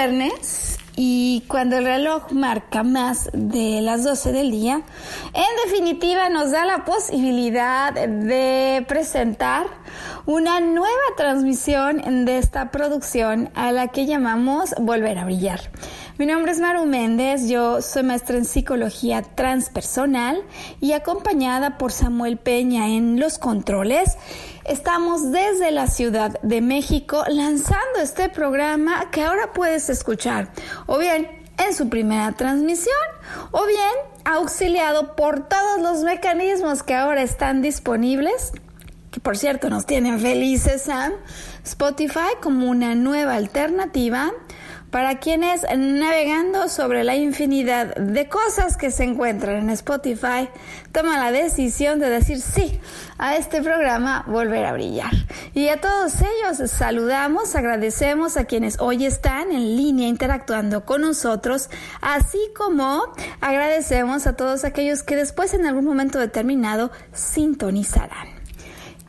Viernes y cuando el reloj marca más de las 12 del día, en definitiva nos da la posibilidad de presentar una nueva transmisión de esta producción a la que llamamos Volver a Brillar. Mi nombre es Maru Méndez, yo soy maestra en psicología transpersonal y acompañada por Samuel Peña en los controles. Estamos desde la Ciudad de México lanzando este programa que ahora puedes escuchar o bien en su primera transmisión o bien auxiliado por todos los mecanismos que ahora están disponibles que por cierto nos tienen felices a Spotify como una nueva alternativa para quienes navegando sobre la infinidad de cosas que se encuentran en Spotify toman la decisión de decir sí a este programa Volver a Brillar. Y a todos ellos saludamos, agradecemos a quienes hoy están en línea interactuando con nosotros, así como agradecemos a todos aquellos que después en algún momento determinado sintonizarán.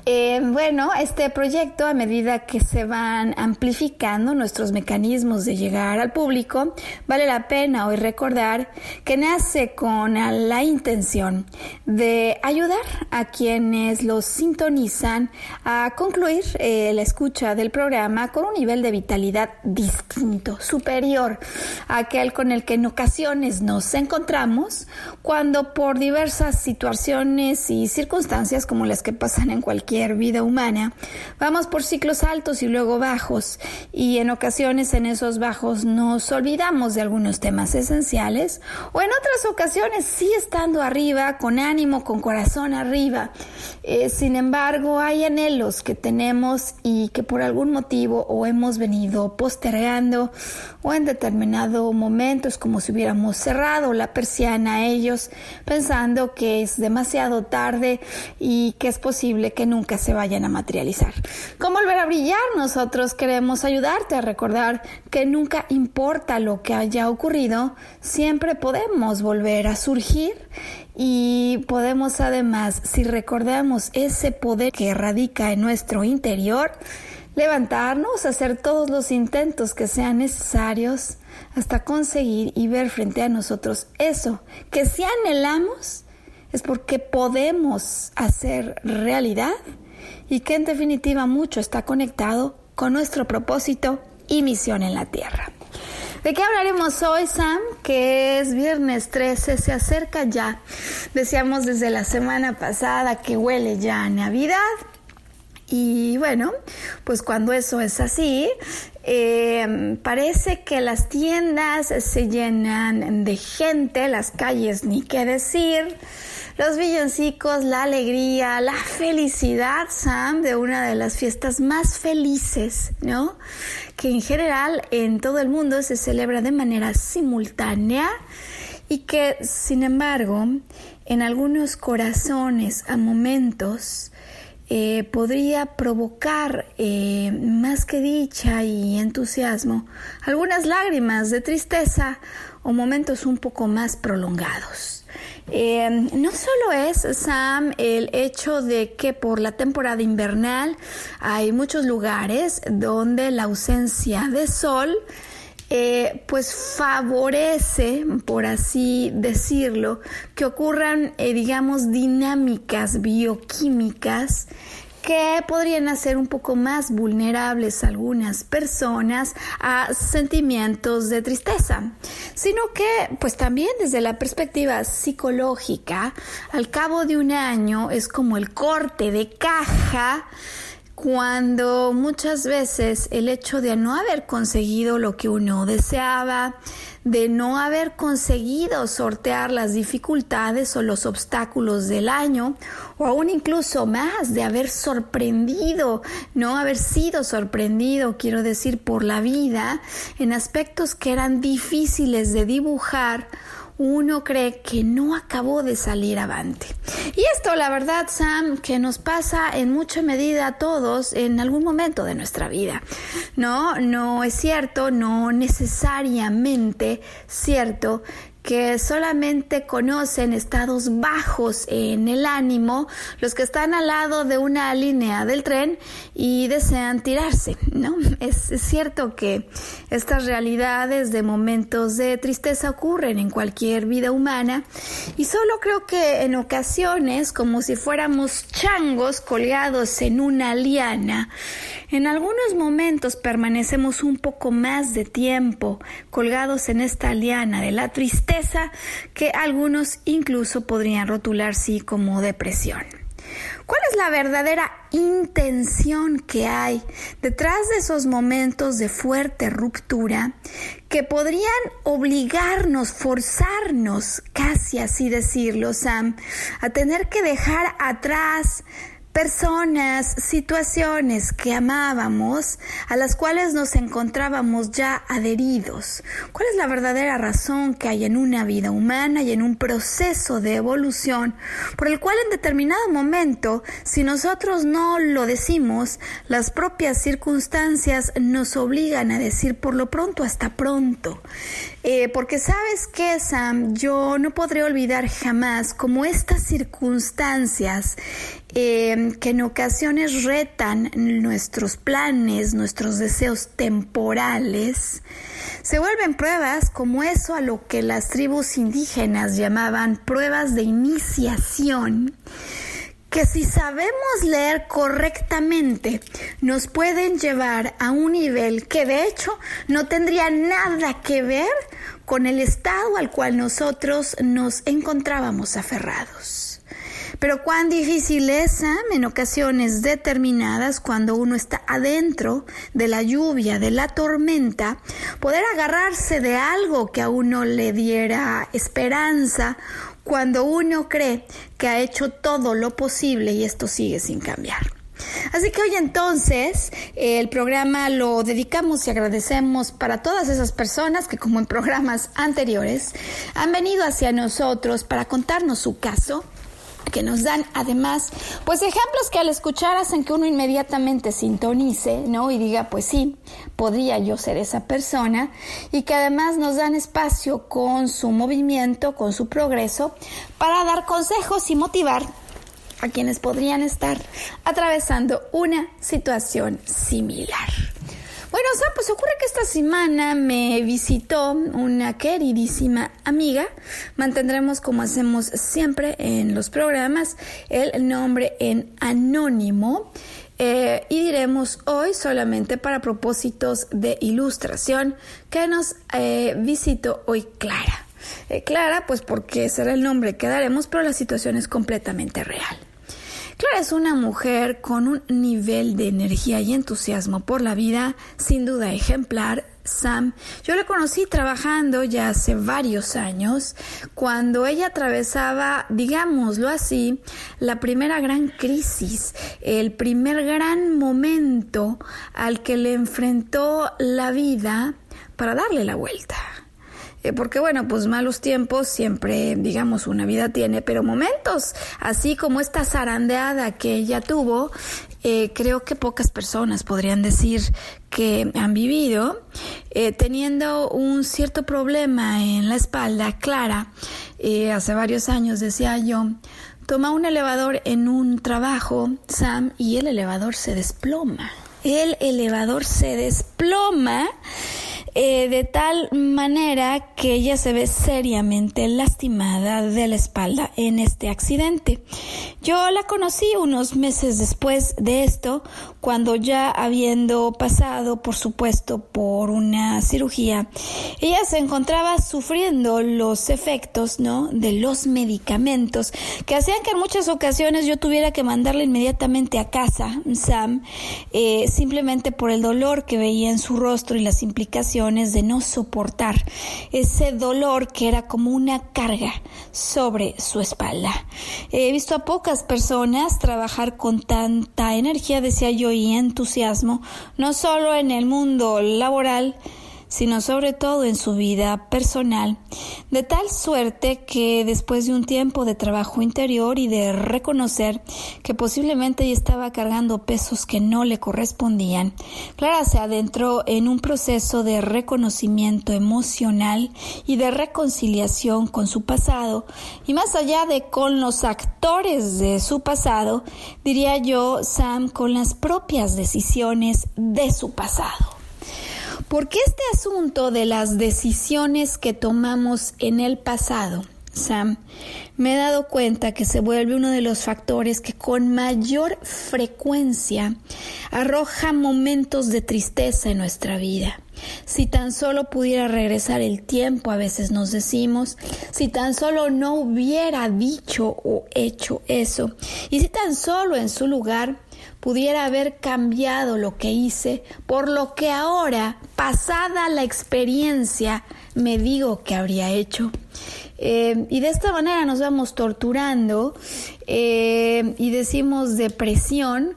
Eh, bueno, este proyecto, a medida que se van amplificando nuestros mecanismos de llegar al público, vale la pena hoy recordar que nace con la intención de ayudar a quienes los sintonizan a concluir eh, la escucha del programa con un nivel de vitalidad distinto, superior a aquel con el que en ocasiones nos encontramos cuando por diversas situaciones y circunstancias como las que pasan en cualquier vida humana, vamos por ciclos altos y luego bajos y en ocasiones en esos bajos nos olvidamos de algunos temas esenciales o en otras ocasiones sí estando arriba, con ánimo, con corazón arriba. Eh, sin embargo, hay anhelos que tenemos y que por algún motivo o hemos venido postergando o en determinado momento es como si hubiéramos cerrado la persiana a ellos pensando que es demasiado tarde y que es posible que nunca que se vayan a materializar. ¿Cómo volver a brillar? Nosotros queremos ayudarte a recordar que nunca importa lo que haya ocurrido, siempre podemos volver a surgir y podemos además, si recordamos ese poder que radica en nuestro interior, levantarnos, hacer todos los intentos que sean necesarios hasta conseguir y ver frente a nosotros eso que si anhelamos es porque podemos hacer realidad y que en definitiva mucho está conectado con nuestro propósito y misión en la Tierra. ¿De qué hablaremos hoy, Sam? Que es viernes 13, se acerca ya. Decíamos desde la semana pasada que huele ya a Navidad. Y bueno, pues cuando eso es así, eh, parece que las tiendas se llenan de gente, las calles ni qué decir los villancicos, la alegría, la felicidad, Sam, de una de las fiestas más felices, ¿no? Que en general en todo el mundo se celebra de manera simultánea y que, sin embargo, en algunos corazones a momentos eh, podría provocar eh, más que dicha y entusiasmo algunas lágrimas de tristeza o momentos un poco más prolongados. Eh, no solo es, Sam, el hecho de que por la temporada invernal hay muchos lugares donde la ausencia de sol eh, pues favorece, por así decirlo, que ocurran, eh, digamos, dinámicas bioquímicas que podrían hacer un poco más vulnerables a algunas personas a sentimientos de tristeza, sino que pues también desde la perspectiva psicológica, al cabo de un año es como el corte de caja cuando muchas veces el hecho de no haber conseguido lo que uno deseaba, de no haber conseguido sortear las dificultades o los obstáculos del año, o aún incluso más, de haber sorprendido, no haber sido sorprendido, quiero decir, por la vida, en aspectos que eran difíciles de dibujar, uno cree que no acabó de salir avante. Y esto, la verdad, Sam, que nos pasa en mucha medida a todos en algún momento de nuestra vida. No, no es cierto, no necesariamente cierto que solamente conocen estados bajos en el ánimo los que están al lado de una línea del tren y desean tirarse, ¿no? Es, cierto que estas realidades de momentos de tristeza ocurren en cualquier vida humana y solo creo que en ocasiones, como si fuéramos changos colgados en una liana, en algunos momentos permanecemos un poco más de tiempo colgados en esta liana de la tristeza que algunos incluso podrían rotular sí como depresión. ¿Cuál es la verdadera intención que hay detrás de esos momentos de fuerte ruptura que podrían obligarnos, forzarnos, casi así decirlo, Sam, a tener que dejar atrás personas, situaciones que amábamos, a las cuales nos encontrábamos ya adheridos. ¿Cuál es la verdadera razón que hay en una vida humana y en un proceso de evolución por el cual en determinado momento, si nosotros no lo decimos, las propias circunstancias nos obligan a decir por lo pronto hasta pronto? Eh, porque sabes que, Sam, yo no podré olvidar jamás como estas circunstancias eh, que en ocasiones retan nuestros planes, nuestros deseos temporales, se vuelven pruebas como eso a lo que las tribus indígenas llamaban pruebas de iniciación que si sabemos leer correctamente nos pueden llevar a un nivel que de hecho no tendría nada que ver con el estado al cual nosotros nos encontrábamos aferrados. Pero cuán difícil es en ocasiones determinadas, cuando uno está adentro de la lluvia, de la tormenta, poder agarrarse de algo que a uno le diera esperanza cuando uno cree que ha hecho todo lo posible y esto sigue sin cambiar. Así que hoy entonces el programa lo dedicamos y agradecemos para todas esas personas que como en programas anteriores han venido hacia nosotros para contarnos su caso que nos dan además, pues ejemplos que al escuchar hacen que uno inmediatamente sintonice, ¿no? Y diga, pues sí, podría yo ser esa persona, y que además nos dan espacio con su movimiento, con su progreso, para dar consejos y motivar a quienes podrían estar atravesando una situación similar. Bueno, o sea, pues ocurre que esta semana me visitó una queridísima amiga. Mantendremos, como hacemos siempre en los programas, el nombre en anónimo. Eh, y diremos hoy solamente para propósitos de ilustración que nos eh, visitó hoy Clara. Eh, Clara, pues porque será el nombre que daremos, pero la situación es completamente real. Clara es una mujer con un nivel de energía y entusiasmo por la vida sin duda ejemplar. Sam, yo la conocí trabajando ya hace varios años, cuando ella atravesaba, digámoslo así, la primera gran crisis, el primer gran momento al que le enfrentó la vida para darle la vuelta. Eh, porque bueno, pues malos tiempos siempre, digamos, una vida tiene, pero momentos, así como esta zarandeada que ella tuvo, eh, creo que pocas personas podrían decir que han vivido, eh, teniendo un cierto problema en la espalda, Clara, hace varios años decía yo, toma un elevador en un trabajo, Sam, y el elevador se desploma. El elevador se desploma eh, de tal manera que ella se ve seriamente lastimada de la espalda en este accidente. Yo la conocí unos meses después de esto, cuando ya habiendo pasado, por supuesto, por una cirugía, ella se encontraba sufriendo los efectos, ¿no? De los medicamentos que hacían que en muchas ocasiones yo tuviera que mandarla inmediatamente a casa, Sam, eh, simplemente por el dolor que veía en su rostro y las implicaciones de no soportar ese dolor que era como una carga sobre su espalda. He visto a pocas personas trabajar con tanta energía, decía yo, y entusiasmo, no solo en el mundo laboral, sino sobre todo en su vida personal, de tal suerte que después de un tiempo de trabajo interior y de reconocer que posiblemente ella estaba cargando pesos que no le correspondían, Clara se adentró en un proceso de reconocimiento emocional y de reconciliación con su pasado, y más allá de con los actores de su pasado, diría yo, Sam, con las propias decisiones de su pasado. Porque este asunto de las decisiones que tomamos en el pasado, Sam, me he dado cuenta que se vuelve uno de los factores que con mayor frecuencia arroja momentos de tristeza en nuestra vida. Si tan solo pudiera regresar el tiempo, a veces nos decimos, si tan solo no hubiera dicho o hecho eso, y si tan solo en su lugar pudiera haber cambiado lo que hice por lo que ahora, pasada la experiencia, me digo que habría hecho. Eh, y de esta manera nos vamos torturando eh, y decimos depresión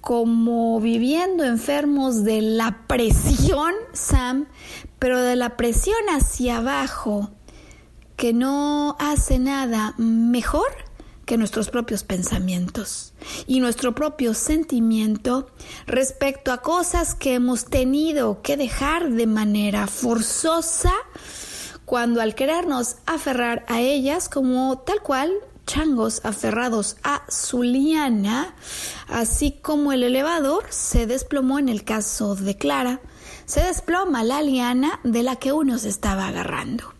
como viviendo enfermos de la presión, Sam, pero de la presión hacia abajo, que no hace nada mejor que nuestros propios pensamientos y nuestro propio sentimiento respecto a cosas que hemos tenido que dejar de manera forzosa cuando al querernos aferrar a ellas como tal cual changos aferrados a su liana, así como el elevador se desplomó en el caso de Clara, se desploma la liana de la que uno se estaba agarrando.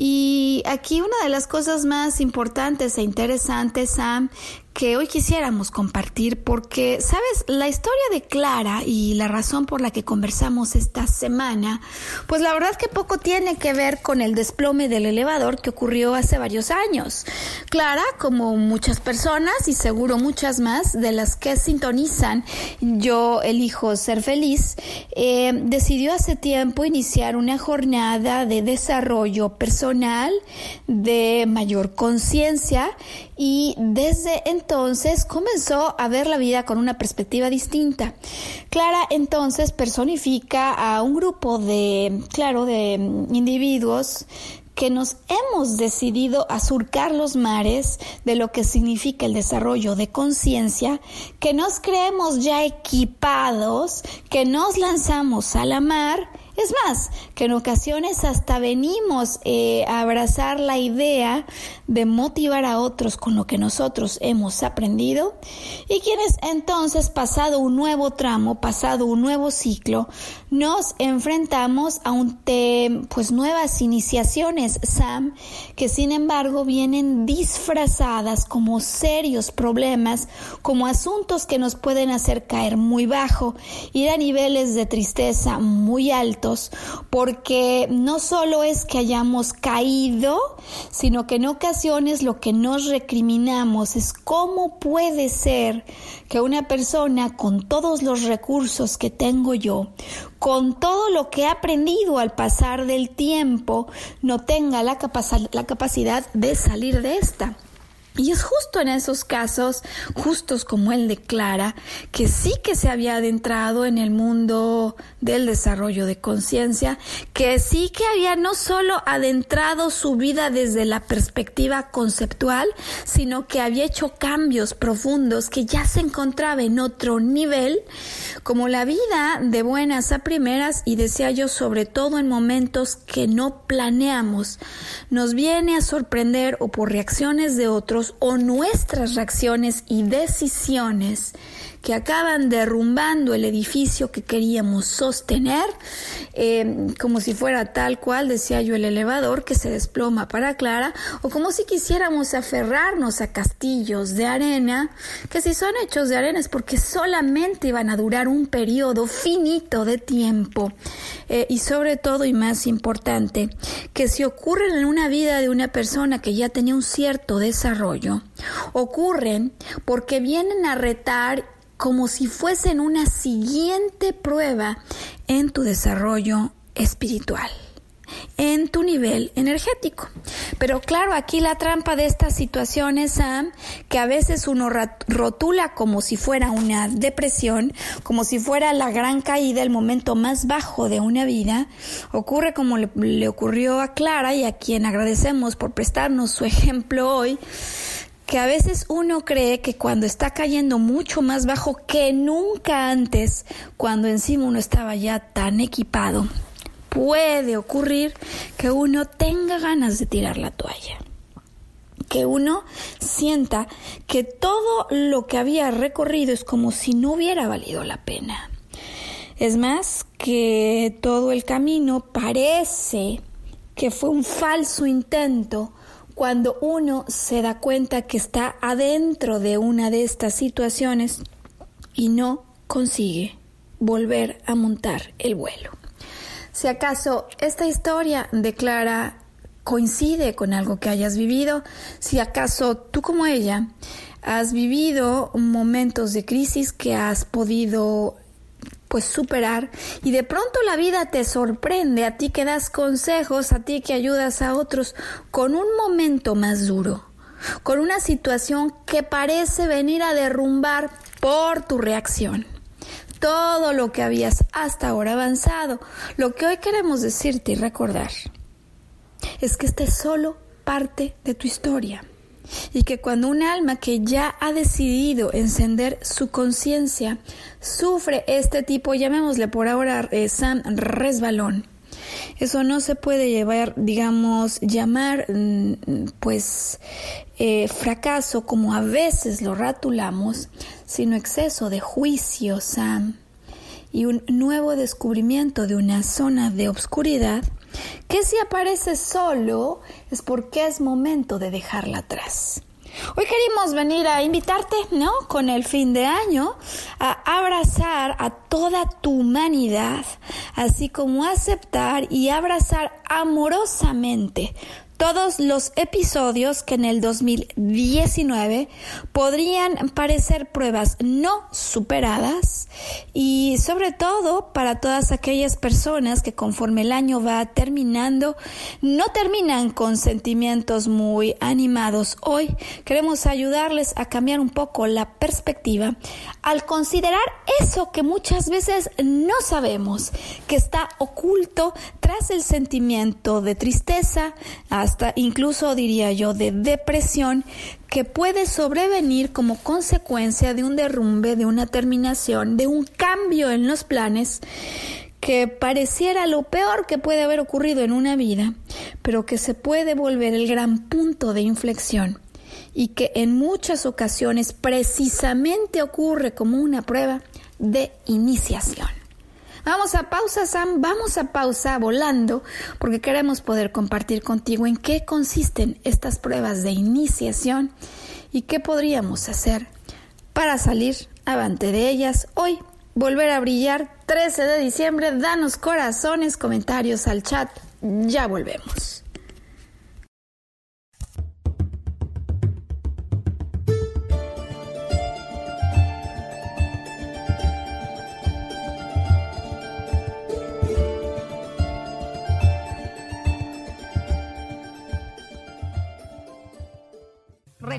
Y aquí una de las cosas más importantes e interesantes, Sam, que hoy quisiéramos compartir porque, sabes, la historia de Clara y la razón por la que conversamos esta semana, pues la verdad que poco tiene que ver con el desplome del elevador que ocurrió hace varios años. Clara, como muchas personas y seguro muchas más de las que sintonizan Yo elijo ser feliz, eh, decidió hace tiempo iniciar una jornada de desarrollo personal, de mayor conciencia y desde entonces comenzó a ver la vida con una perspectiva distinta. Clara entonces personifica a un grupo de, claro, de individuos que nos hemos decidido a surcar los mares de lo que significa el desarrollo de conciencia, que nos creemos ya equipados, que nos lanzamos a la mar es más, que en ocasiones hasta venimos eh, a abrazar la idea de motivar a otros con lo que nosotros hemos aprendido. Y quienes entonces, pasado un nuevo tramo, pasado un nuevo ciclo, nos enfrentamos a un pues nuevas iniciaciones, Sam, que sin embargo vienen disfrazadas como serios problemas, como asuntos que nos pueden hacer caer muy bajo, y a niveles de tristeza muy altos porque no solo es que hayamos caído, sino que en ocasiones lo que nos recriminamos es cómo puede ser que una persona con todos los recursos que tengo yo, con todo lo que he aprendido al pasar del tiempo, no tenga la, la capacidad de salir de esta. Y es justo en esos casos, justos como él declara, que sí que se había adentrado en el mundo del desarrollo de conciencia, que sí que había no solo adentrado su vida desde la perspectiva conceptual, sino que había hecho cambios profundos, que ya se encontraba en otro nivel, como la vida de buenas a primeras y decía yo sobre todo en momentos que no planeamos, nos viene a sorprender o por reacciones de otros o nuestras reacciones y decisiones que acaban derrumbando el edificio que queríamos sostener, eh, como si fuera tal cual, decía yo, el elevador que se desploma para Clara, o como si quisiéramos aferrarnos a castillos de arena, que si son hechos de arena es porque solamente iban a durar un periodo finito de tiempo, eh, y sobre todo y más importante, que si ocurren en una vida de una persona que ya tenía un cierto desarrollo, ocurren porque vienen a retar como si fuesen una siguiente prueba en tu desarrollo espiritual en tu nivel energético. Pero claro, aquí la trampa de esta situación es que a veces uno rotula como si fuera una depresión, como si fuera la gran caída, el momento más bajo de una vida. Ocurre como le, le ocurrió a Clara y a quien agradecemos por prestarnos su ejemplo hoy que a veces uno cree que cuando está cayendo mucho más bajo que nunca antes, cuando encima uno estaba ya tan equipado, puede ocurrir que uno tenga ganas de tirar la toalla. Que uno sienta que todo lo que había recorrido es como si no hubiera valido la pena. Es más, que todo el camino parece que fue un falso intento cuando uno se da cuenta que está adentro de una de estas situaciones y no consigue volver a montar el vuelo. Si acaso esta historia de Clara coincide con algo que hayas vivido, si acaso tú como ella has vivido momentos de crisis que has podido pues superar y de pronto la vida te sorprende, a ti que das consejos, a ti que ayudas a otros con un momento más duro, con una situación que parece venir a derrumbar por tu reacción. Todo lo que habías hasta ahora avanzado, lo que hoy queremos decirte y recordar es que este es solo parte de tu historia y que cuando un alma que ya ha decidido encender su conciencia sufre este tipo, llamémosle por ahora eh, San resbalón, eso no se puede llevar, digamos, llamar mm, pues eh, fracaso como a veces lo ratulamos, sino exceso de juicio, Sam, y un nuevo descubrimiento de una zona de obscuridad que si aparece solo es porque es momento de dejarla atrás. Hoy queremos venir a invitarte, ¿no? Con el fin de año, a abrazar a toda tu humanidad, así como aceptar y abrazar amorosamente todos los episodios que en el 2019 podrían parecer pruebas no superadas y sobre todo para todas aquellas personas que conforme el año va terminando no terminan con sentimientos muy animados. Hoy queremos ayudarles a cambiar un poco la perspectiva al considerar eso que muchas veces no sabemos, que está oculto tras el sentimiento de tristeza, hasta incluso diría yo de depresión que puede sobrevenir como consecuencia de un derrumbe, de una terminación, de un cambio en los planes que pareciera lo peor que puede haber ocurrido en una vida, pero que se puede volver el gran punto de inflexión y que en muchas ocasiones precisamente ocurre como una prueba de iniciación. Vamos a pausa, Sam, vamos a pausa volando porque queremos poder compartir contigo en qué consisten estas pruebas de iniciación y qué podríamos hacer para salir avante de ellas hoy. Volver a brillar 13 de diciembre, danos corazones, comentarios al chat, ya volvemos.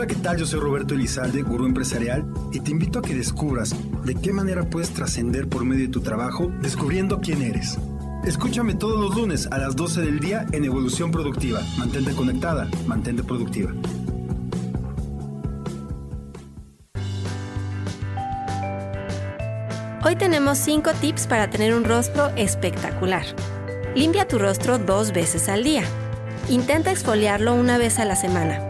Hola, ¿qué tal? Yo soy Roberto Elizalde, gurú empresarial, y te invito a que descubras de qué manera puedes trascender por medio de tu trabajo descubriendo quién eres. Escúchame todos los lunes a las 12 del día en Evolución Productiva. Mantente conectada, mantente productiva. Hoy tenemos 5 tips para tener un rostro espectacular. Limpia tu rostro dos veces al día. Intenta exfoliarlo una vez a la semana.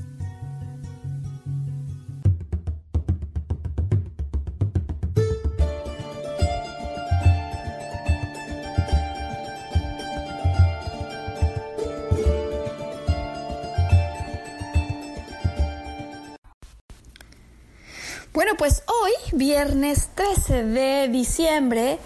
Hoy, viernes 13 de diciembre,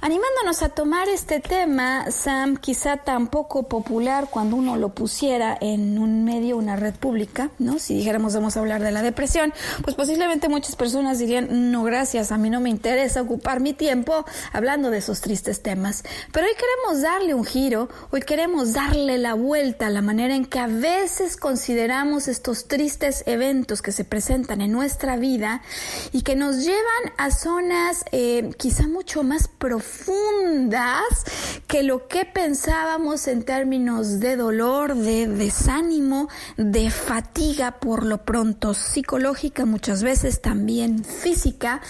animándonos a tomar este tema, Sam, quizá tan poco popular cuando uno lo pusiera en un medio, una red pública, ¿no? Si dijéramos vamos a hablar de la depresión, pues posiblemente muchas personas dirían, no gracias, a mí no me interesa ocupar mi tiempo hablando de esos tristes temas. Pero hoy queremos darle un giro, hoy queremos darle la vuelta a la manera en que a veces consideramos estos tristes eventos que se presentan en nuestra vida y que nos llevan a zonas eh, quizá mucho más profundas profundas que lo que pensábamos en términos de dolor, de desánimo, de fatiga por lo pronto psicológica, muchas veces también física,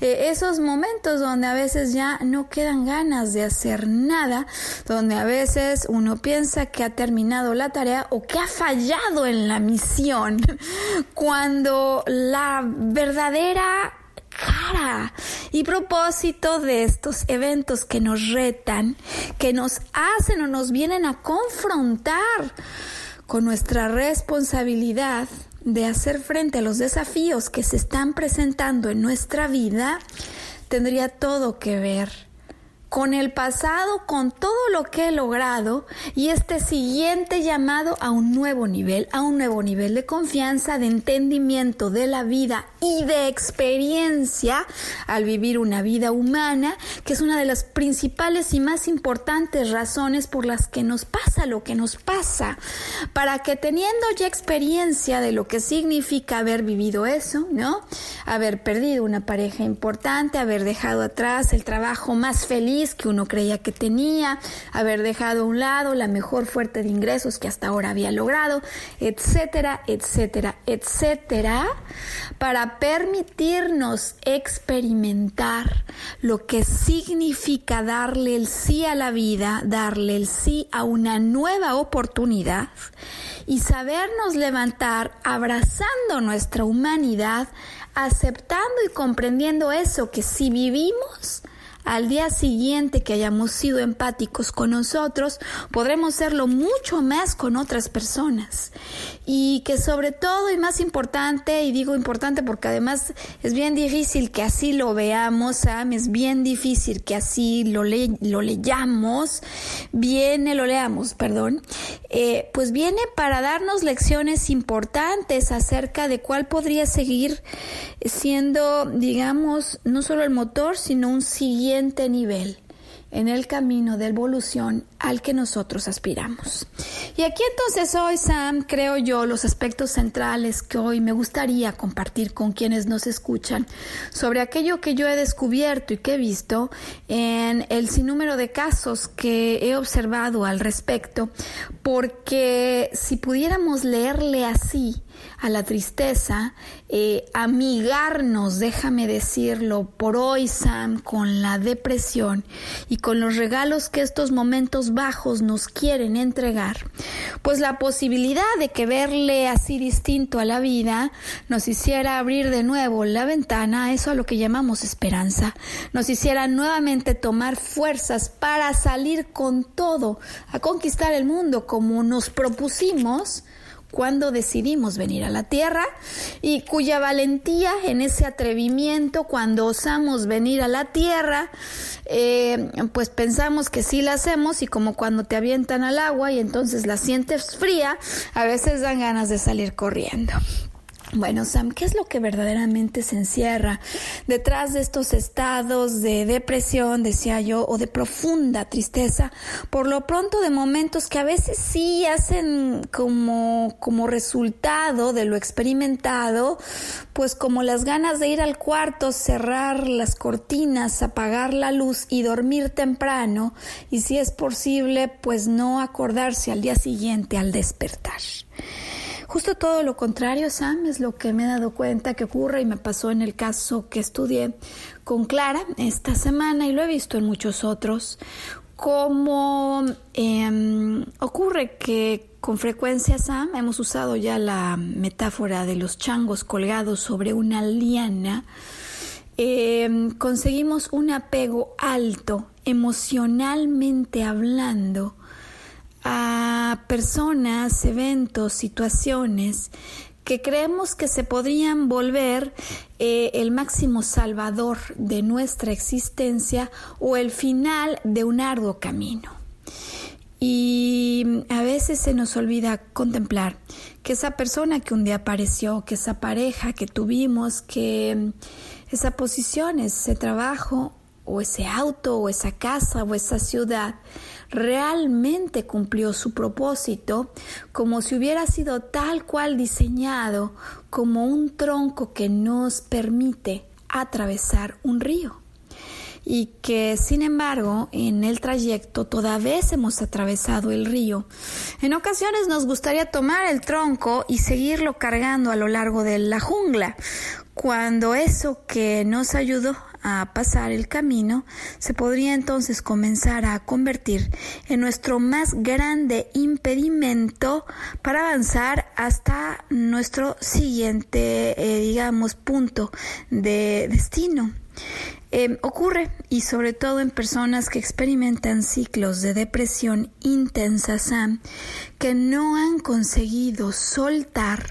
eh, esos momentos donde a veces ya no quedan ganas de hacer nada, donde a veces uno piensa que ha terminado la tarea o que ha fallado en la misión, cuando la verdadera cara. Y propósito de estos eventos que nos retan, que nos hacen o nos vienen a confrontar con nuestra responsabilidad de hacer frente a los desafíos que se están presentando en nuestra vida, tendría todo que ver con el pasado, con todo lo que he logrado y este siguiente llamado a un nuevo nivel, a un nuevo nivel de confianza, de entendimiento de la vida y de experiencia al vivir una vida humana, que es una de las principales y más importantes razones por las que nos pasa lo que nos pasa, para que teniendo ya experiencia de lo que significa haber vivido eso, ¿no? Haber perdido una pareja importante, haber dejado atrás el trabajo más feliz, que uno creía que tenía, haber dejado a un lado la mejor fuerte de ingresos que hasta ahora había logrado, etcétera, etcétera, etcétera, para permitirnos experimentar lo que significa darle el sí a la vida, darle el sí a una nueva oportunidad y sabernos levantar abrazando nuestra humanidad, aceptando y comprendiendo eso que si vivimos, al día siguiente que hayamos sido empáticos con nosotros, podremos serlo mucho más con otras personas. Y que sobre todo y más importante, y digo importante porque además es bien difícil que así lo veamos, Sam, es bien difícil que así lo, le, lo leyamos, viene, lo leamos, perdón, eh, pues viene para darnos lecciones importantes acerca de cuál podría seguir siendo, digamos, no solo el motor, sino un siguiente nivel en el camino de evolución al que nosotros aspiramos. Y aquí entonces hoy, Sam, creo yo, los aspectos centrales que hoy me gustaría compartir con quienes nos escuchan sobre aquello que yo he descubierto y que he visto en el sinnúmero de casos que he observado al respecto, porque si pudiéramos leerle así, a la tristeza, eh, amigarnos, déjame decirlo, por hoy, Sam, con la depresión y con los regalos que estos momentos bajos nos quieren entregar, pues la posibilidad de que verle así distinto a la vida nos hiciera abrir de nuevo la ventana, eso a lo que llamamos esperanza, nos hiciera nuevamente tomar fuerzas para salir con todo, a conquistar el mundo como nos propusimos, cuando decidimos venir a la tierra y cuya valentía en ese atrevimiento cuando osamos venir a la tierra, eh, pues pensamos que sí la hacemos y como cuando te avientan al agua y entonces la sientes fría, a veces dan ganas de salir corriendo. Bueno, Sam, ¿qué es lo que verdaderamente se encierra detrás de estos estados de depresión, decía yo, o de profunda tristeza? Por lo pronto de momentos que a veces sí hacen como, como resultado de lo experimentado, pues como las ganas de ir al cuarto, cerrar las cortinas, apagar la luz y dormir temprano, y si es posible, pues no acordarse al día siguiente al despertar. Justo todo lo contrario, Sam, es lo que me he dado cuenta que ocurre y me pasó en el caso que estudié con Clara esta semana y lo he visto en muchos otros, como em, ocurre que con frecuencia, Sam, hemos usado ya la metáfora de los changos colgados sobre una liana, em, conseguimos un apego alto, emocionalmente hablando, a personas, eventos, situaciones que creemos que se podrían volver eh, el máximo salvador de nuestra existencia o el final de un arduo camino. Y a veces se nos olvida contemplar que esa persona que un día apareció, que esa pareja que tuvimos, que esa posición, ese trabajo o ese auto o esa casa o esa ciudad realmente cumplió su propósito como si hubiera sido tal cual diseñado como un tronco que nos permite atravesar un río y que sin embargo en el trayecto toda vez hemos atravesado el río. En ocasiones nos gustaría tomar el tronco y seguirlo cargando a lo largo de la jungla, cuando eso que nos ayudó a pasar el camino, se podría entonces comenzar a convertir en nuestro más grande impedimento para avanzar hasta nuestro siguiente, eh, digamos, punto de destino. Em, ocurre y sobre todo en personas que experimentan ciclos de depresión intensa, Sam, que no han conseguido soltar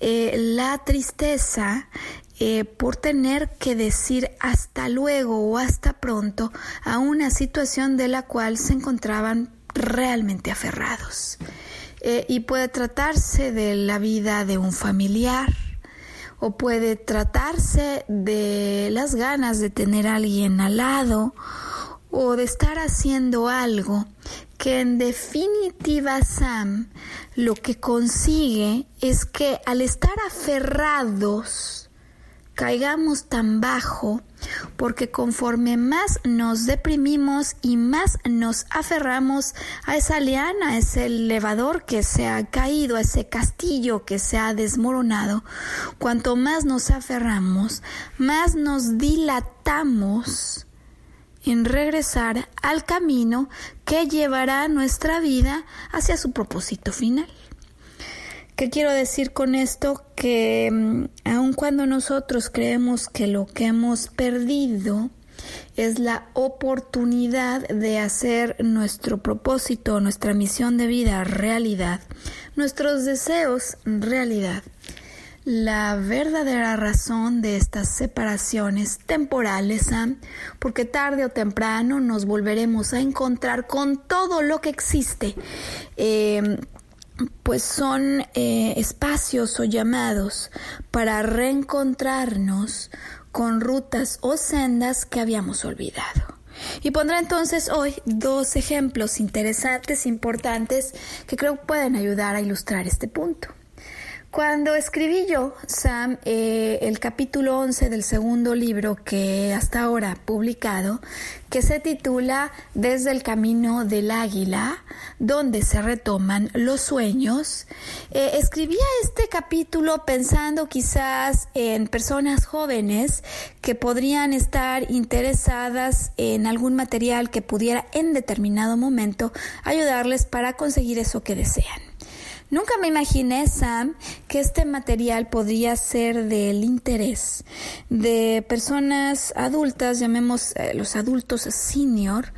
eh, la tristeza eh, por tener que decir hasta luego o hasta pronto a una situación de la cual se encontraban realmente aferrados. Eh, y puede tratarse de la vida de un familiar, o puede tratarse de las ganas de tener a alguien al lado, o de estar haciendo algo que en definitiva Sam lo que consigue es que al estar aferrados caigamos tan bajo, porque conforme más nos deprimimos y más nos aferramos a esa liana, a ese elevador que se ha caído, a ese castillo que se ha desmoronado, cuanto más nos aferramos, más nos dilatamos en regresar al camino que llevará nuestra vida hacia su propósito final. ¿Qué quiero decir con esto? Que mm, aun cuando nosotros creemos que lo que hemos perdido es la oportunidad de hacer nuestro propósito, nuestra misión de vida realidad, nuestros deseos realidad. La verdadera razón de estas separaciones temporales, Sam, porque tarde o temprano nos volveremos a encontrar con todo lo que existe. Eh, pues son eh, espacios o llamados para reencontrarnos con rutas o sendas que habíamos olvidado. Y pondré entonces hoy dos ejemplos interesantes, importantes, que creo pueden ayudar a ilustrar este punto. Cuando escribí yo, Sam, eh, el capítulo 11 del segundo libro que hasta ahora publicado, que se titula Desde el Camino del Águila, donde se retoman los sueños, eh, escribía este capítulo pensando quizás en personas jóvenes que podrían estar interesadas en algún material que pudiera en determinado momento ayudarles para conseguir eso que desean. Nunca me imaginé, Sam, que este material podría ser del interés de personas adultas, llamemos eh, los adultos senior,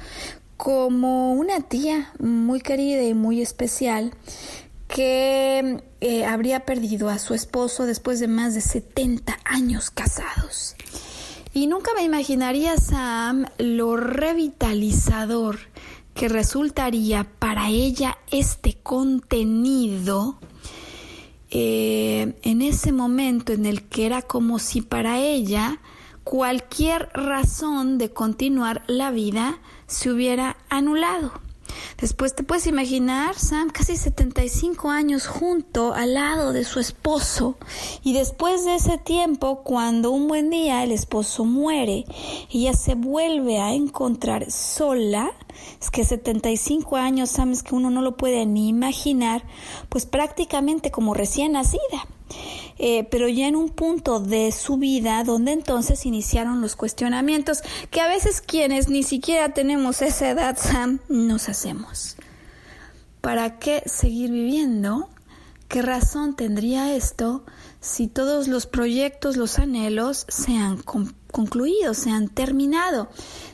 como una tía muy querida y muy especial que eh, habría perdido a su esposo después de más de 70 años casados. Y nunca me imaginaría, Sam, lo revitalizador que resultaría para ella este contenido eh, en ese momento en el que era como si para ella cualquier razón de continuar la vida se hubiera anulado. Después te puedes imaginar, Sam, casi 75 años junto al lado de su esposo. Y después de ese tiempo, cuando un buen día el esposo muere, ella se vuelve a encontrar sola. Es que 75 años, Sam, es que uno no lo puede ni imaginar, pues prácticamente como recién nacida. Eh, pero ya en un punto de su vida donde entonces iniciaron los cuestionamientos que a veces quienes ni siquiera tenemos esa edad, Sam, nos hacemos. ¿Para qué seguir viviendo? ¿Qué razón tendría esto si todos los proyectos, los anhelos se han concluido, se han terminado?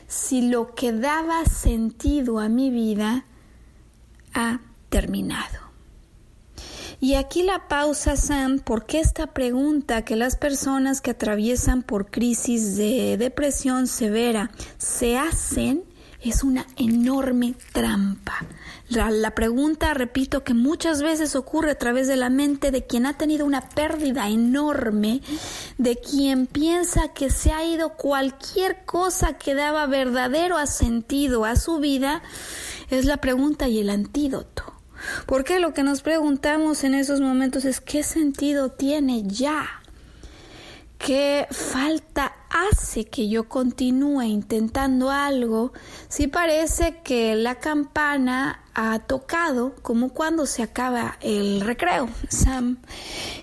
Si lo que daba sentido a mi vida ha terminado. Y aquí la pausa, Sam, porque esta pregunta que las personas que atraviesan por crisis de depresión severa se hacen es una enorme trampa. La, pregunta, repito, que muchas veces ocurre a través de la mente de quien ha tenido una pérdida enorme, de quien piensa que se ha ido cualquier cosa que daba verdadero sentido a su vida, es la pregunta y el antídoto. Porque lo que nos preguntamos en esos momentos es qué sentido tiene ya. ¿Qué falta hace que yo continúe intentando algo si parece que la campana ha tocado como cuando se acaba el recreo, Sam?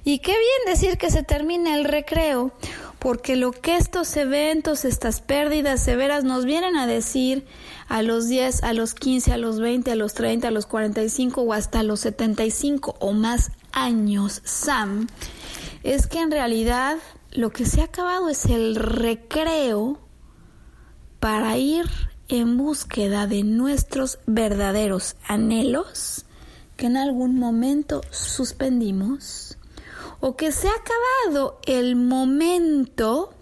Y qué bien decir que se termina el recreo, porque lo que estos eventos, estas pérdidas severas nos vienen a decir a los 10, a los 15, a los 20, a los 30, a los 45 o hasta los 75 o más años, Sam, es que en realidad lo que se ha acabado es el recreo para ir en búsqueda de nuestros verdaderos anhelos que en algún momento suspendimos o que se ha acabado el momento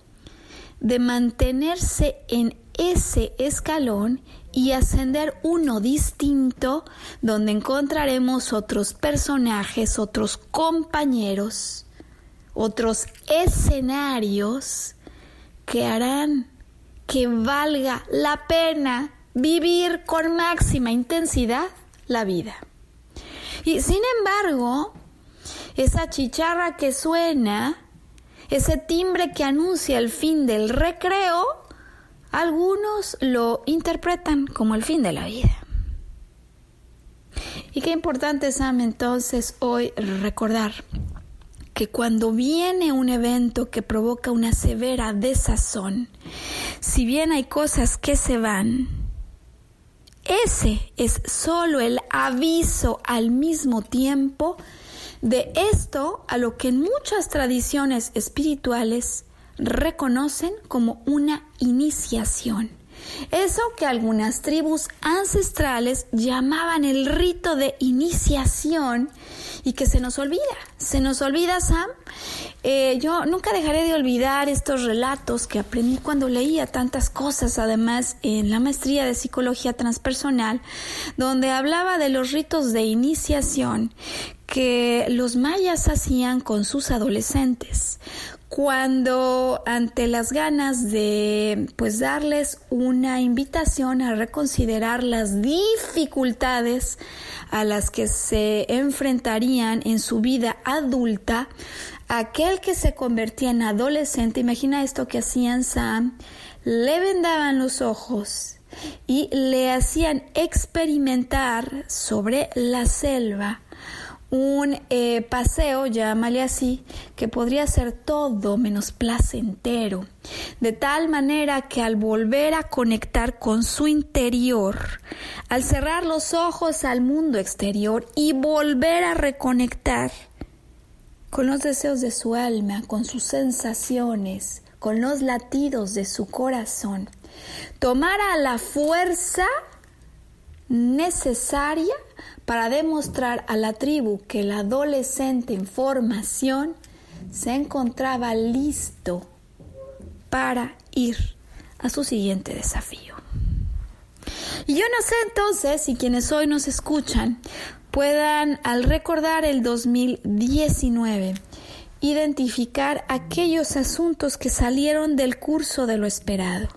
de mantenerse en ese escalón y ascender uno distinto donde encontraremos otros personajes, otros compañeros, otros escenarios que harán que valga la pena vivir con máxima intensidad la vida. Y sin embargo, esa chicharra que suena, ese timbre que anuncia el fin del recreo, algunos lo interpretan como el fin de la vida. Y qué importante, Sam, entonces hoy recordar que cuando viene un evento que provoca una severa desazón, si bien hay cosas que se van, ese es solo el aviso al mismo tiempo de esto a lo que en muchas tradiciones espirituales reconocen como una iniciación. Eso que algunas tribus ancestrales llamaban el rito de iniciación y que se nos olvida. Se nos olvida, Sam. Eh, yo nunca dejaré de olvidar estos relatos que aprendí cuando leía tantas cosas, además en la maestría de psicología transpersonal, donde hablaba de los ritos de iniciación que los mayas hacían con sus adolescentes cuando ante las ganas de pues darles una invitación a reconsiderar las dificultades a las que se enfrentarían en su vida adulta, aquel que se convertía en adolescente, imagina esto que hacían Sam, le vendaban los ojos y le hacían experimentar sobre la selva un eh, paseo, llámale así, que podría ser todo menos placentero, de tal manera que al volver a conectar con su interior, al cerrar los ojos al mundo exterior y volver a reconectar con los deseos de su alma, con sus sensaciones, con los latidos de su corazón, tomara la fuerza necesaria para demostrar a la tribu que el adolescente en formación se encontraba listo para ir a su siguiente desafío. Y yo no sé entonces si quienes hoy nos escuchan puedan, al recordar el 2019, identificar aquellos asuntos que salieron del curso de lo esperado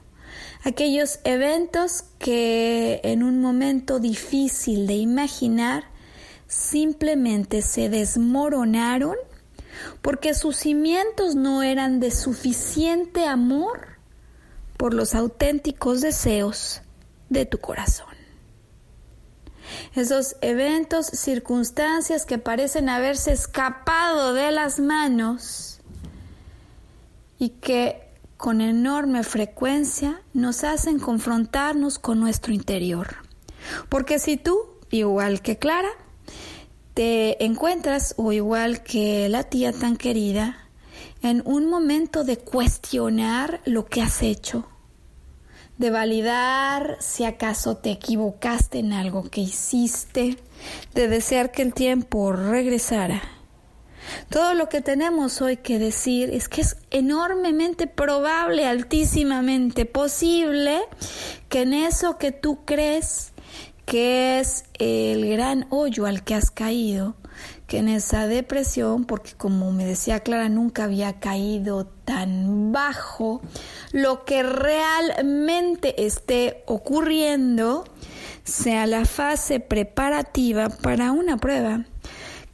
aquellos eventos que en un momento difícil de imaginar simplemente se desmoronaron porque sus cimientos no eran de suficiente amor por los auténticos deseos de tu corazón. Esos eventos, circunstancias que parecen haberse escapado de las manos y que con enorme frecuencia nos hacen confrontarnos con nuestro interior. Porque si tú, igual que Clara, te encuentras, o igual que la tía tan querida, en un momento de cuestionar lo que has hecho, de validar si acaso te equivocaste en algo que hiciste, de desear que el tiempo regresara todo lo que tenemos hoy que decir es que es enormemente probable, altísimamente posible, que en eso que tú crees que es el gran hoyo al que has caído, que en esa depresión, porque como me decía Clara, nunca había caído tan bajo, lo que realmente esté ocurriendo sea la fase preparativa para una prueba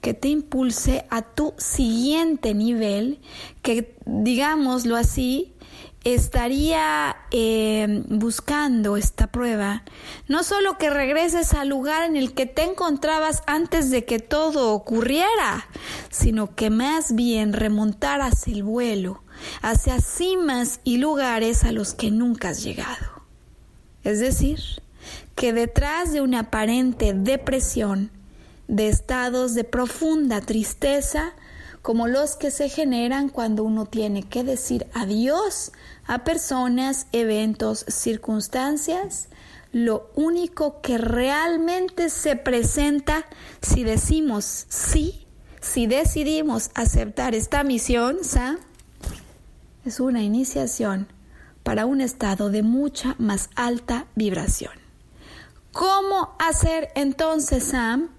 que te impulse a tu siguiente nivel, que digámoslo así, estaría eh, buscando esta prueba, no solo que regreses al lugar en el que te encontrabas antes de que todo ocurriera, sino que más bien remontaras el vuelo hacia cimas y lugares a los que nunca has llegado. Es decir, que detrás de una aparente depresión, de estados de profunda tristeza como los que se generan cuando uno tiene que decir adiós a personas, eventos, circunstancias. Lo único que realmente se presenta si decimos sí, si decidimos aceptar esta misión, ¿sa? es una iniciación para un estado de mucha más alta vibración. ¿Cómo hacer entonces, Sam,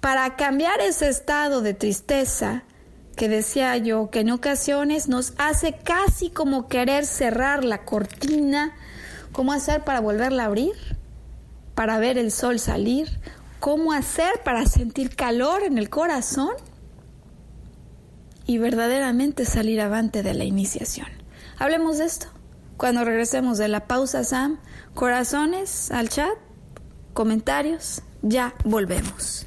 para cambiar ese estado de tristeza que decía yo que en ocasiones nos hace casi como querer cerrar la cortina, cómo hacer para volverla a abrir, para ver el sol salir, cómo hacer para sentir calor en el corazón y verdaderamente salir avante de la iniciación. Hablemos de esto. Cuando regresemos de la pausa, Sam, corazones al chat, comentarios, ya volvemos.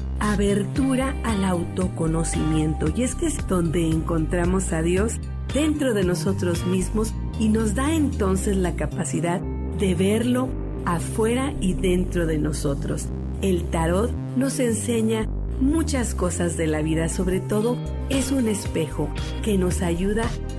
abertura al autoconocimiento. Y es que es donde encontramos a Dios dentro de nosotros mismos y nos da entonces la capacidad de verlo afuera y dentro de nosotros. El tarot nos enseña muchas cosas de la vida, sobre todo es un espejo que nos ayuda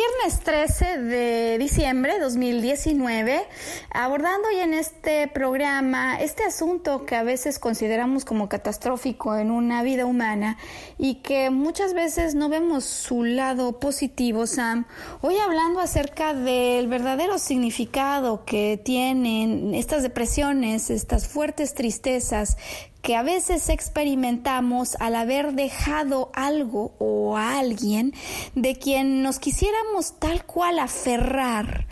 Viernes, viernes 13 de diciembre de 2019, abordando hoy en este programa este asunto que a veces consideramos como catastrófico en una vida humana y que muchas veces no vemos su lado positivo, Sam. Hoy hablando acerca del verdadero significado que tienen estas depresiones, estas fuertes tristezas que a veces experimentamos al haber dejado algo o a alguien de quien nos quisiéramos tal cual aferrar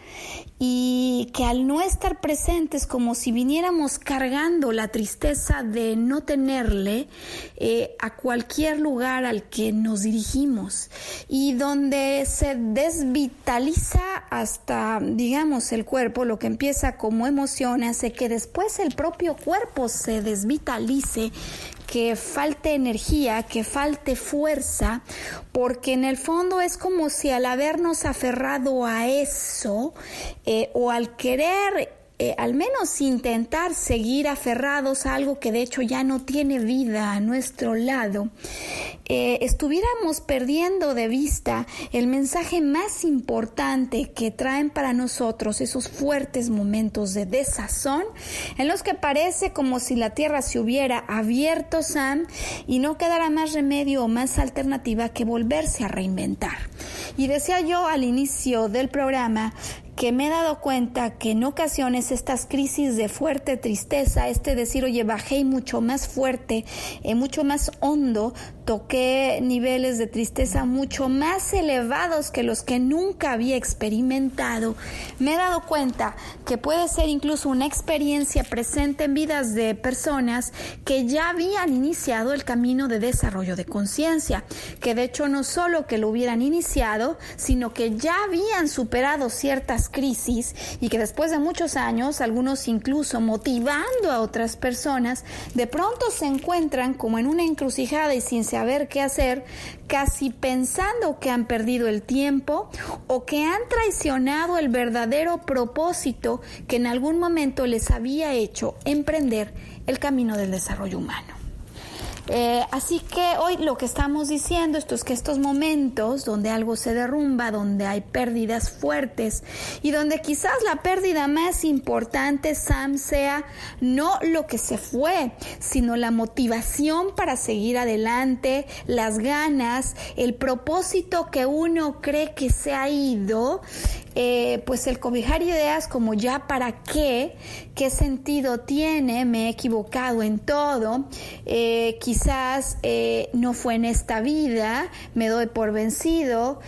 y que al no estar presentes como si viniéramos cargando la tristeza de no tenerle eh, a cualquier lugar al que nos dirigimos y donde se desvitaliza hasta digamos el cuerpo lo que empieza como emoción hace que después el propio cuerpo se desvitalice que falte energía, que falte fuerza, porque en el fondo es como si al habernos aferrado a eso eh, o al querer eh, al menos intentar seguir aferrados a algo que de hecho ya no tiene vida a nuestro lado, eh, estuviéramos perdiendo de vista el mensaje más importante que traen para nosotros esos fuertes momentos de desazón en los que parece como si la tierra se hubiera abierto, Sam, y no quedara más remedio o más alternativa que volverse a reinventar. Y decía yo al inicio del programa que me he dado cuenta que en ocasiones estas crisis de fuerte tristeza, este decir, oye, bajé mucho más fuerte, eh, mucho más hondo, toqué niveles de tristeza mucho más elevados que los que nunca había experimentado, me he dado cuenta que puede ser incluso una experiencia presente en vidas de personas que ya habían iniciado el camino de desarrollo de conciencia, que de hecho no solo que lo hubieran iniciado, sino que ya habían superado ciertas crisis y que después de muchos años, algunos incluso motivando a otras personas, de pronto se encuentran como en una encrucijada y sin saber qué hacer, casi pensando que han perdido el tiempo o que han traicionado el verdadero propósito que en algún momento les había hecho emprender el camino del desarrollo humano. Eh, así que hoy lo que estamos diciendo es que estos momentos donde algo se derrumba, donde hay pérdidas fuertes y donde quizás la pérdida más importante, Sam, sea no lo que se fue, sino la motivación para seguir adelante, las ganas, el propósito que uno cree que se ha ido, eh, pues el cobijar ideas como ya para qué, qué sentido tiene, me he equivocado en todo, eh, quizás eh, no fue en esta vida, me doy por vencido,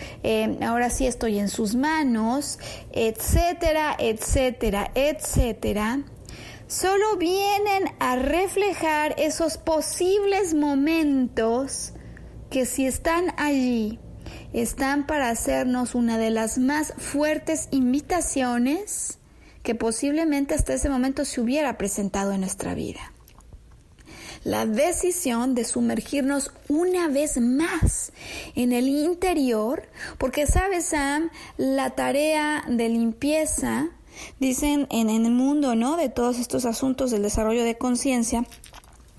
ahora sí estoy en sus manos, etcétera, etcétera, etcétera solo vienen a reflejar esos posibles momentos que si están allí están para hacernos una de las más fuertes invitaciones que posiblemente hasta ese momento se hubiera presentado en nuestra vida. La decisión de sumergirnos una vez más en el interior, porque sabes Sam, la tarea de limpieza, dicen en, el mundo, ¿no? De todos estos asuntos del desarrollo de conciencia,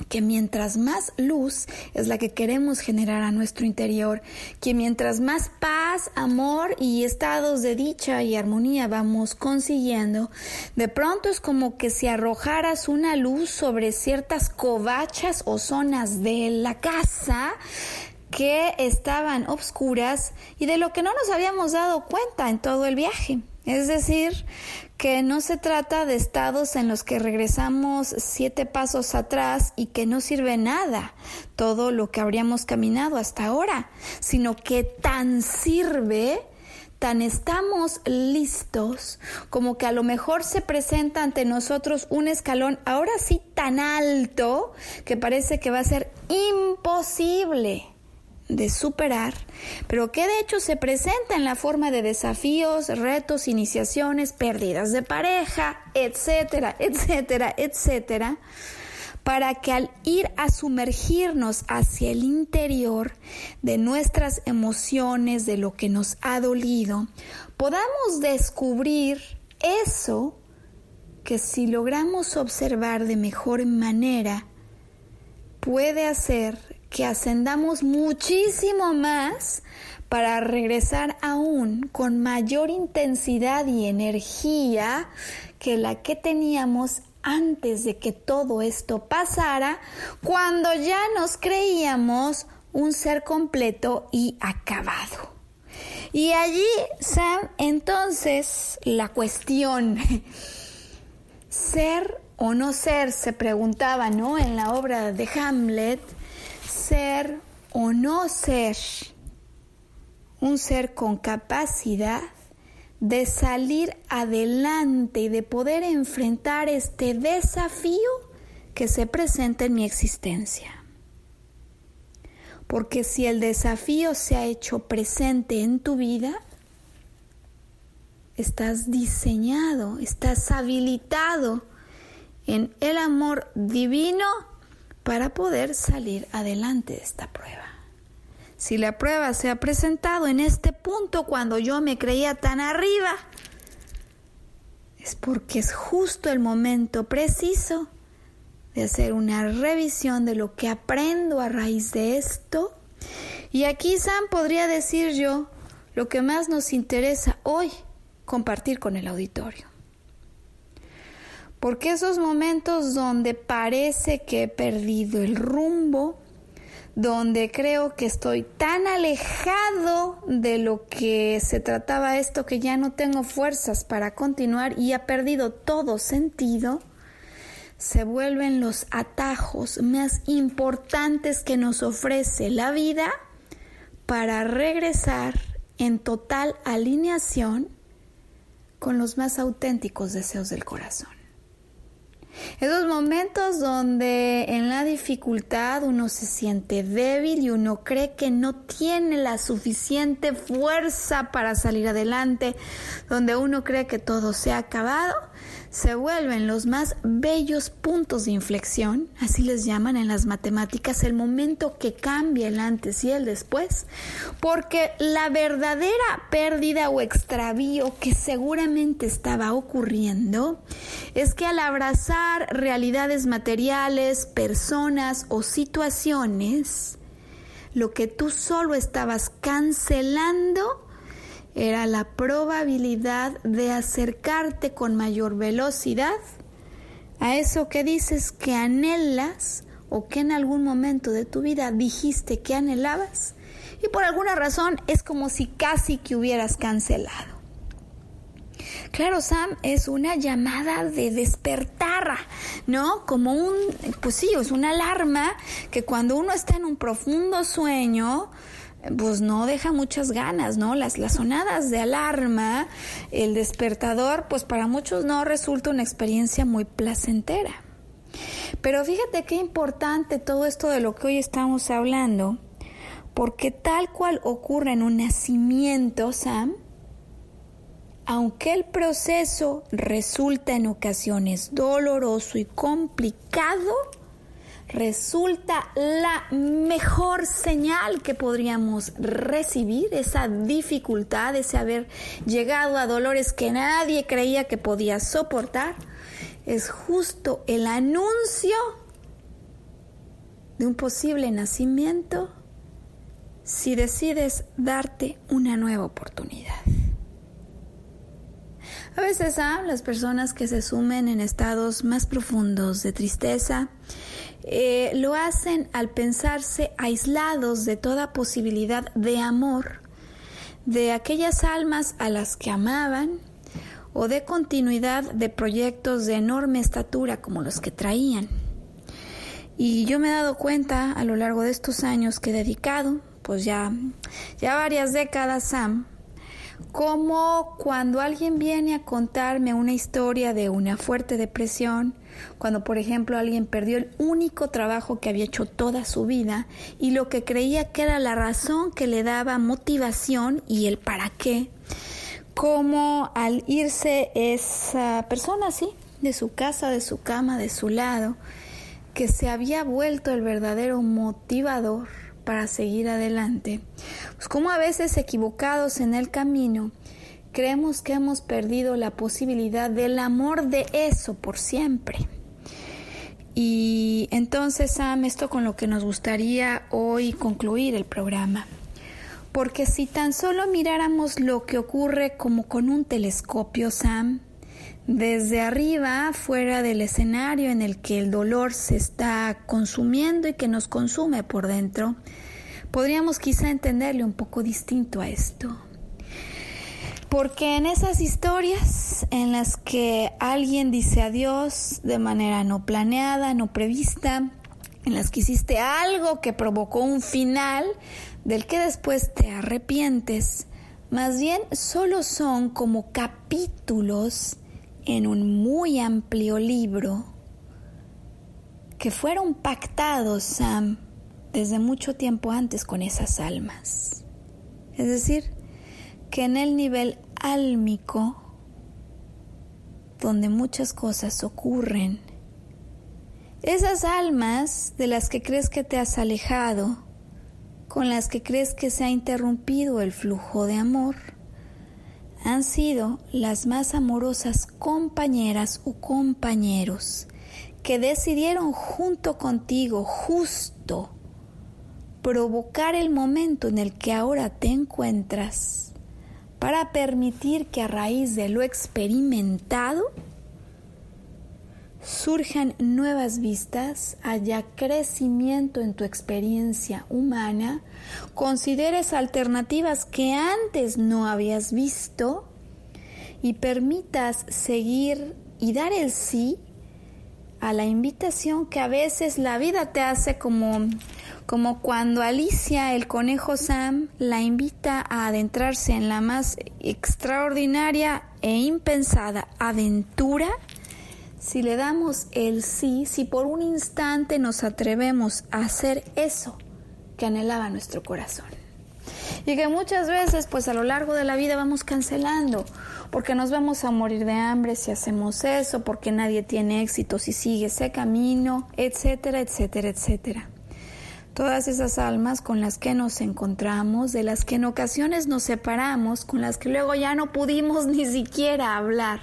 que mientras más luz es la que queremos generar a nuestro interior, que mientras más paz, amor y estados de dicha y armonía vamos consiguiendo, de pronto es como que si arrojaras una luz sobre ciertas covachas o zonas de la casa que estaban obscuras y de lo que no nos habíamos dado cuenta en todo el viaje. Es decir, que no se trata de estados en los que regresamos siete pasos atrás y que no sirve nada todo lo que habríamos caminado hasta ahora, sino que tan sirve tan estamos listos como que a lo mejor se presenta ante nosotros un escalón ahora sí tan alto que parece que va a ser imposible de superar, pero que de hecho se presenta en la forma de desafíos, retos, iniciaciones, pérdidas de pareja, etcétera, etcétera, etcétera, para que al ir a sumergirnos hacia el interior de nuestras emociones, de lo que nos ha dolido, podamos descubrir eso que si logramos observar de mejor manera, puede hacer que ascendamos muchísimo más para regresar aún con mayor intensidad y energía que la que teníamos antes de que todo esto pasara, cuando ya nos creíamos un ser completo y acabado. Y allí, Sam, entonces la cuestión, ser o no ser, se preguntaba, ¿no? En la obra de Hamlet, ser o no ser un ser con capacidad de salir adelante y de poder enfrentar este desafío que se presenta en mi existencia. Porque si el desafío se ha hecho presente en tu vida, estás diseñado, estás habilitado en el amor divino para poder salir adelante de esta prueba. Si la prueba se ha presentado en este punto cuando yo me creía tan arriba, es porque es justo el momento preciso de hacer una revisión de lo que aprendo a raíz de esto. Y aquí Sam podría decir yo lo que más nos interesa hoy compartir con el auditorio. Porque esos momentos donde parece que he perdido el rumbo, donde creo que estoy tan alejado de lo que se trataba esto que ya no tengo fuerzas para continuar y ha perdido todo sentido, se vuelven los atajos más importantes que nos ofrece la vida para regresar en total alineación con los más auténticos deseos del corazón. Esos momentos donde en la dificultad uno se siente débil y uno cree que no tiene la suficiente fuerza para salir adelante, donde uno cree que todo se ha acabado, se vuelven los más bellos puntos de inflexión, así les llaman en las matemáticas, el momento que cambia el antes y el después, porque la verdadera pérdida o extravío que seguramente estaba ocurriendo es que al abrazar realidades materiales, personas o situaciones, lo que tú solo estabas cancelando era la probabilidad de acercarte con mayor velocidad a eso que dices que anhelas o que en algún momento de tu vida dijiste que anhelabas y por alguna razón es como si casi que hubieras cancelado. Claro, Sam, es una llamada de despertar, ¿no? Como un, pues sí, es una alarma que cuando uno está en un profundo sueño, pues no deja muchas ganas, ¿no? Las, las sonadas de alarma, el despertador, pues para muchos no resulta una experiencia muy placentera. Pero fíjate qué importante todo esto de lo que hoy estamos hablando, porque tal cual ocurre en un nacimiento, Sam, aunque el proceso resulta en ocasiones doloroso y complicado, resulta la mejor señal que podríamos recibir, esa dificultad, ese haber llegado a dolores que nadie creía que podía soportar, es justo el anuncio de un posible nacimiento si decides darte una nueva oportunidad. A veces ¿ah? las personas que se sumen en estados más profundos de tristeza eh, lo hacen al pensarse aislados de toda posibilidad de amor, de aquellas almas a las que amaban o de continuidad de proyectos de enorme estatura como los que traían. Y yo me he dado cuenta a lo largo de estos años que he dedicado, pues ya, ya varias décadas, Sam, como cuando alguien viene a contarme una historia de una fuerte depresión, cuando por ejemplo alguien perdió el único trabajo que había hecho toda su vida y lo que creía que era la razón que le daba motivación y el para qué, como al irse esa persona así, de su casa, de su cama, de su lado, que se había vuelto el verdadero motivador para seguir adelante. Pues como a veces equivocados en el camino, creemos que hemos perdido la posibilidad del amor de eso por siempre. Y entonces, Sam, esto con lo que nos gustaría hoy concluir el programa. Porque si tan solo miráramos lo que ocurre como con un telescopio, Sam, desde arriba, fuera del escenario en el que el dolor se está consumiendo y que nos consume por dentro, podríamos quizá entenderle un poco distinto a esto. Porque en esas historias en las que alguien dice adiós de manera no planeada, no prevista, en las que hiciste algo que provocó un final del que después te arrepientes, más bien solo son como capítulos en un muy amplio libro que fueron pactados, Sam, desde mucho tiempo antes con esas almas. Es decir, que en el nivel álmico, donde muchas cosas ocurren, esas almas de las que crees que te has alejado, con las que crees que se ha interrumpido el flujo de amor, han sido las más amorosas compañeras o compañeros que decidieron junto contigo justo provocar el momento en el que ahora te encuentras para permitir que a raíz de lo experimentado surjan nuevas vistas, haya crecimiento en tu experiencia humana, consideres alternativas que antes no habías visto y permitas seguir y dar el sí a la invitación que a veces la vida te hace como como cuando Alicia, el conejo Sam, la invita a adentrarse en la más extraordinaria e impensada aventura si le damos el sí, si por un instante nos atrevemos a hacer eso que anhelaba nuestro corazón. Y que muchas veces, pues a lo largo de la vida vamos cancelando, porque nos vamos a morir de hambre si hacemos eso, porque nadie tiene éxito si sigue ese camino, etcétera, etcétera, etcétera. Todas esas almas con las que nos encontramos, de las que en ocasiones nos separamos, con las que luego ya no pudimos ni siquiera hablar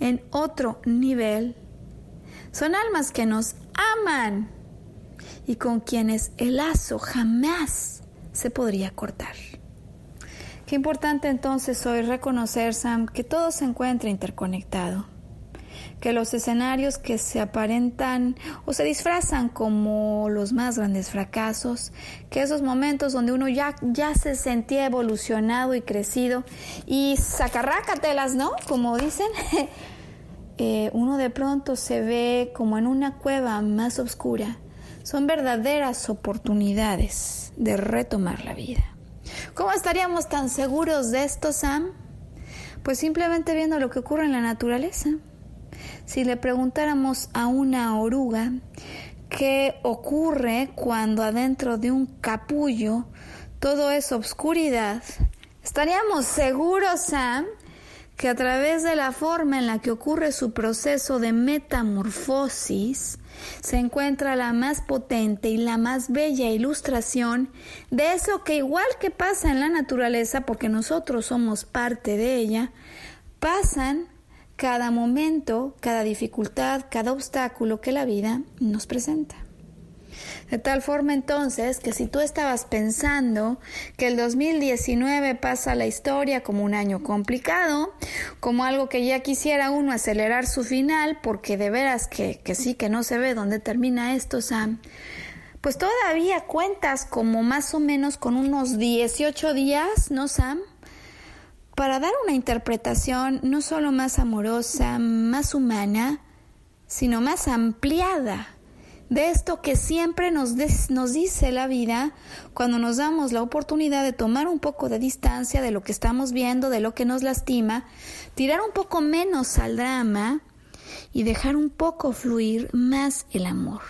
en otro nivel. Son almas que nos aman y con quienes el lazo jamás se podría cortar. Qué importante entonces hoy reconocer, Sam, que todo se encuentra interconectado, que los escenarios que se aparentan o se disfrazan como los más grandes fracasos, que esos momentos donde uno ya, ya se sentía evolucionado y crecido y sacarrácatelas, ¿no? Como dicen, Eh, uno de pronto se ve como en una cueva más oscura, son verdaderas oportunidades de retomar la vida. ¿Cómo estaríamos tan seguros de esto, Sam? Pues simplemente viendo lo que ocurre en la naturaleza. Si le preguntáramos a una oruga qué ocurre cuando adentro de un capullo todo es obscuridad, estaríamos seguros, Sam, que a través de la forma en la que ocurre su proceso de metamorfosis, se encuentra la más potente y la más bella ilustración de eso que igual que pasa en la naturaleza, porque nosotros somos parte de ella, pasan cada momento, cada dificultad, cada obstáculo que la vida nos presenta. De tal forma entonces que si tú estabas pensando que el 2019 pasa la historia como un año complicado, como algo que ya quisiera uno acelerar su final, porque de veras que, que sí, que no se ve dónde termina esto, Sam, pues todavía cuentas como más o menos con unos 18 días, ¿no, Sam? Para dar una interpretación no solo más amorosa, más humana, sino más ampliada de esto que siempre nos, nos dice la vida cuando nos damos la oportunidad de tomar un poco de distancia de lo que estamos viendo, de lo que nos lastima, tirar un poco menos al drama y dejar un poco fluir más el amor.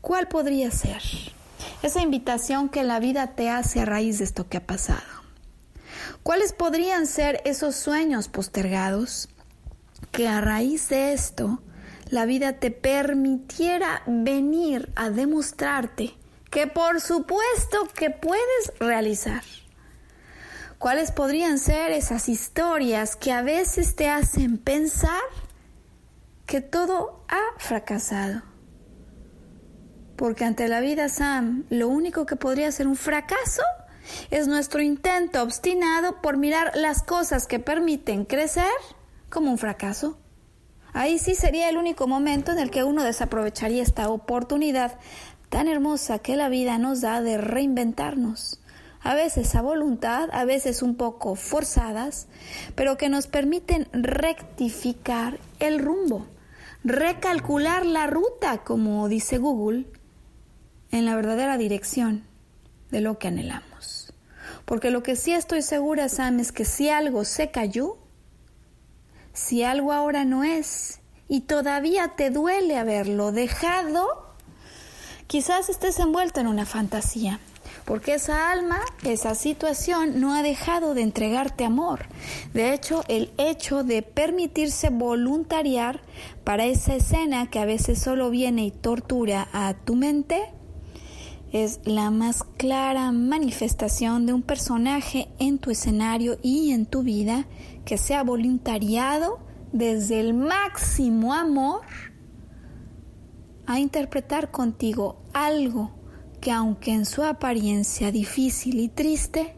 ¿Cuál podría ser esa invitación que la vida te hace a raíz de esto que ha pasado? ¿Cuáles podrían ser esos sueños postergados que a raíz de esto la vida te permitiera venir a demostrarte que por supuesto que puedes realizar. ¿Cuáles podrían ser esas historias que a veces te hacen pensar que todo ha fracasado? Porque ante la vida, Sam, lo único que podría ser un fracaso es nuestro intento obstinado por mirar las cosas que permiten crecer como un fracaso. Ahí sí sería el único momento en el que uno desaprovecharía esta oportunidad tan hermosa que la vida nos da de reinventarnos, a veces a voluntad, a veces un poco forzadas, pero que nos permiten rectificar el rumbo, recalcular la ruta, como dice Google, en la verdadera dirección de lo que anhelamos. Porque lo que sí estoy segura, Sam, es que si algo se cayó, si algo ahora no es y todavía te duele haberlo dejado, quizás estés envuelto en una fantasía, porque esa alma, esa situación no ha dejado de entregarte amor. De hecho, el hecho de permitirse voluntariar para esa escena que a veces solo viene y tortura a tu mente, es la más clara manifestación de un personaje en tu escenario y en tu vida que sea voluntariado desde el máximo amor a interpretar contigo algo que aunque en su apariencia difícil y triste,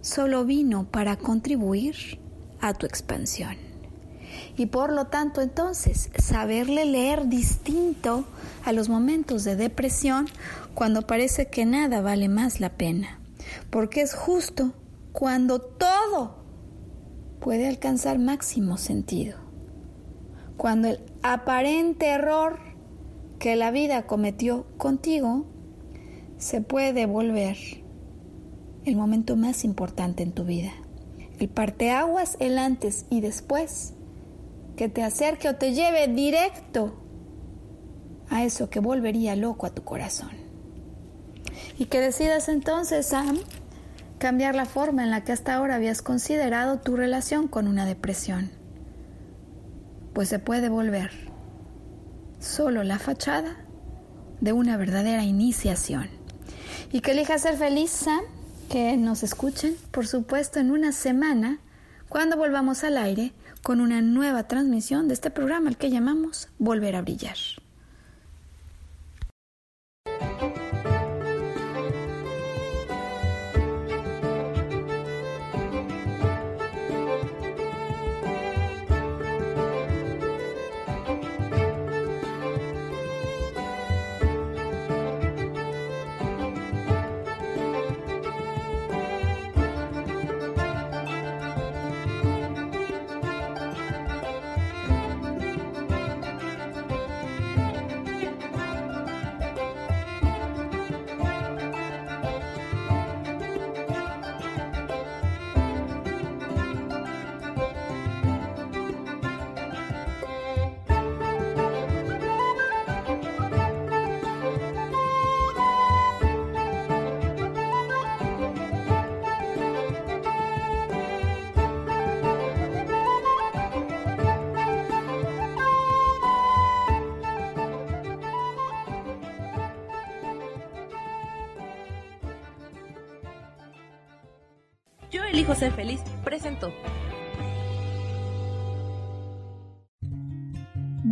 solo vino para contribuir a tu expansión. Y por lo tanto entonces saberle leer distinto a los momentos de depresión cuando parece que nada vale más la pena, porque es justo cuando todo puede alcanzar máximo sentido, cuando el aparente error que la vida cometió contigo, se puede volver el momento más importante en tu vida. El parteaguas, el antes y después, que te acerque o te lleve directo a eso que volvería loco a tu corazón. Y que decidas entonces, Sam, cambiar la forma en la que hasta ahora habías considerado tu relación con una depresión. Pues se puede volver solo la fachada de una verdadera iniciación. Y que elija ser feliz, Sam, que nos escuchen, por supuesto, en una semana, cuando volvamos al aire con una nueva transmisión de este programa al que llamamos Volver a Brillar.